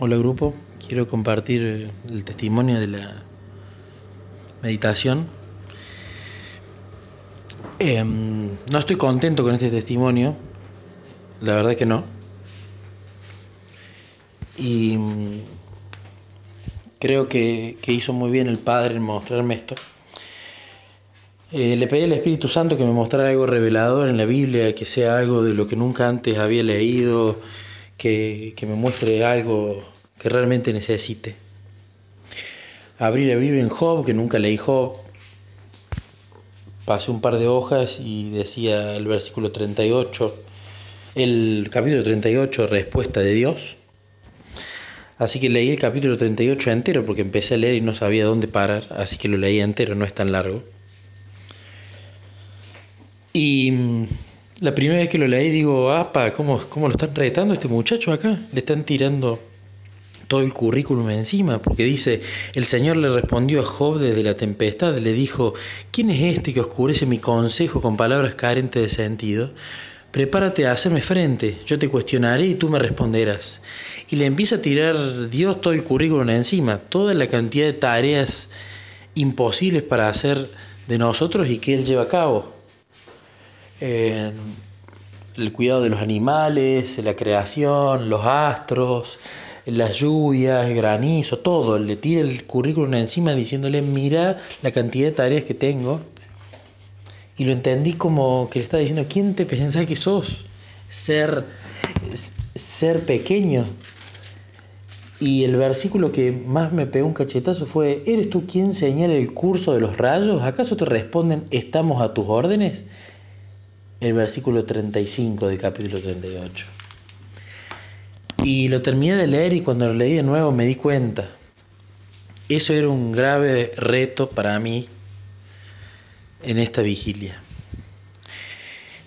Hola grupo, quiero compartir el testimonio de la meditación. Em, no estoy contento con este testimonio, la verdad que no. Y mm, creo que, hizo muy bien el Padre en mostrarme esto. Eh, le pedí al Espíritu Santo que me mostrara algo revelador en la Biblia, que sea algo de lo que nunca antes había leído, que, me muestre algo que realmente necesite. Abrí la Biblia en Job, que nunca leí Job. Pasé un par de hojas y decía el versículo 38, el capítulo 38, respuesta de Dios. Así que leí el capítulo 38 entero porque empecé a leer y no sabía dónde parar, así que lo leí entero, no es tan largo. Y la primera vez que lo leí digo, apa, ¿cómo, ¿cómo lo están retando este muchacho acá? Le están tirando todo el currículum encima, porque dice, el Señor le respondió a Job desde la tempestad, le dijo, ¿quién es este que oscurece mi consejo con palabras carentes de sentido? Prepárate a hacerme frente, yo te cuestionaré y tú me responderás. Y le empieza a tirar Dios todo el currículum encima, toda la cantidad de tareas imposibles para hacer de nosotros y que Él lleva a cabo el cuidado de los animales, la creación, los astros, las lluvias, el granizo, todo. Le tira el currículum encima diciéndole, mira la cantidad de tareas que tengo. Y lo entendí como que le estaba diciendo, ¿quién te pensás que sos? Ser, ser pequeño. Y el versículo que más me pegó un cachetazo fue, ¿eres tú quien señala el curso de los rayos? ¿Acaso te responden, estamos a tus órdenes? El versículo 35 del capítulo 38. Y lo terminé de leer y cuando lo leí de nuevo me di cuenta. Eso era un grave reto para mí en esta vigilia.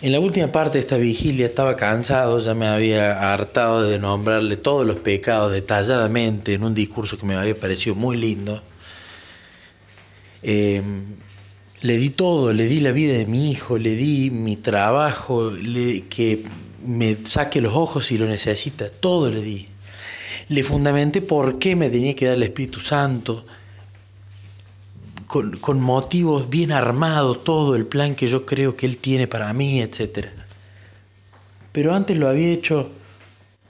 En la última parte de esta vigilia estaba cansado, ya me había hartado de nombrarle todos los pecados detalladamente en un discurso que me había parecido muy lindo. Eh, le di todo, le di la vida de mi hijo, le di mi trabajo, le, que me saque los ojos si lo necesita, todo le di. Le fundamenté por qué me tenía que dar el Espíritu Santo, con, con motivos bien armados, todo el plan que yo creo que Él tiene para mí, etc. Pero antes lo había hecho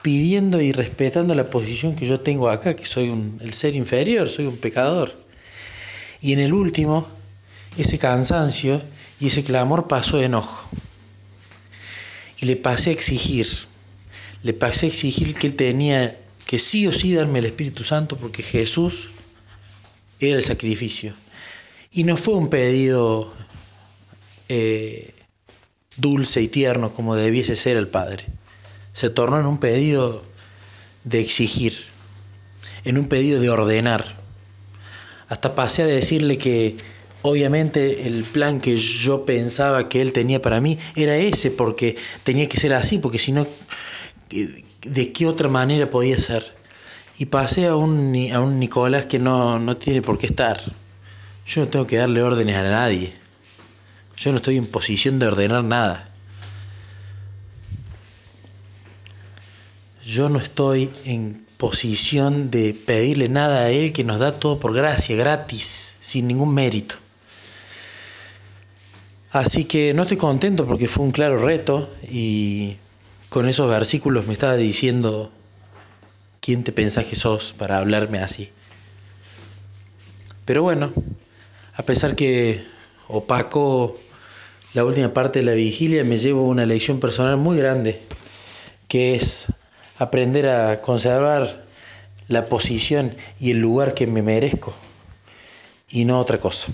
pidiendo y respetando la posición que yo tengo acá, que soy un, el ser inferior, soy un pecador. Y en el último ese cansancio y ese clamor pasó de enojo. Y le pasé a exigir, le pasé a exigir que él tenía que sí o sí darme el Espíritu Santo porque Jesús era el sacrificio. Y no fue un pedido eh, dulce y tierno como debiese ser el Padre. Se tornó en un pedido de exigir, en un pedido de ordenar. Hasta pasé a decirle que Obviamente el plan que yo pensaba que él tenía para mí era ese, porque tenía que ser así, porque si no, ¿de qué otra manera podía ser? Y pasé a un, a un Nicolás que no, no tiene por qué estar. Yo no tengo que darle órdenes a nadie. Yo no estoy en posición de ordenar nada. Yo no estoy en posición de pedirle nada a Él que nos da todo por gracia, gratis, sin ningún mérito. Así que no estoy contento porque fue un claro reto y con esos versículos me estaba diciendo quién te pensás que sos para hablarme así. Pero bueno, a pesar que opaco la última parte de la vigilia, me llevo una lección personal muy grande, que es aprender a conservar la posición y el lugar que me merezco y no otra cosa.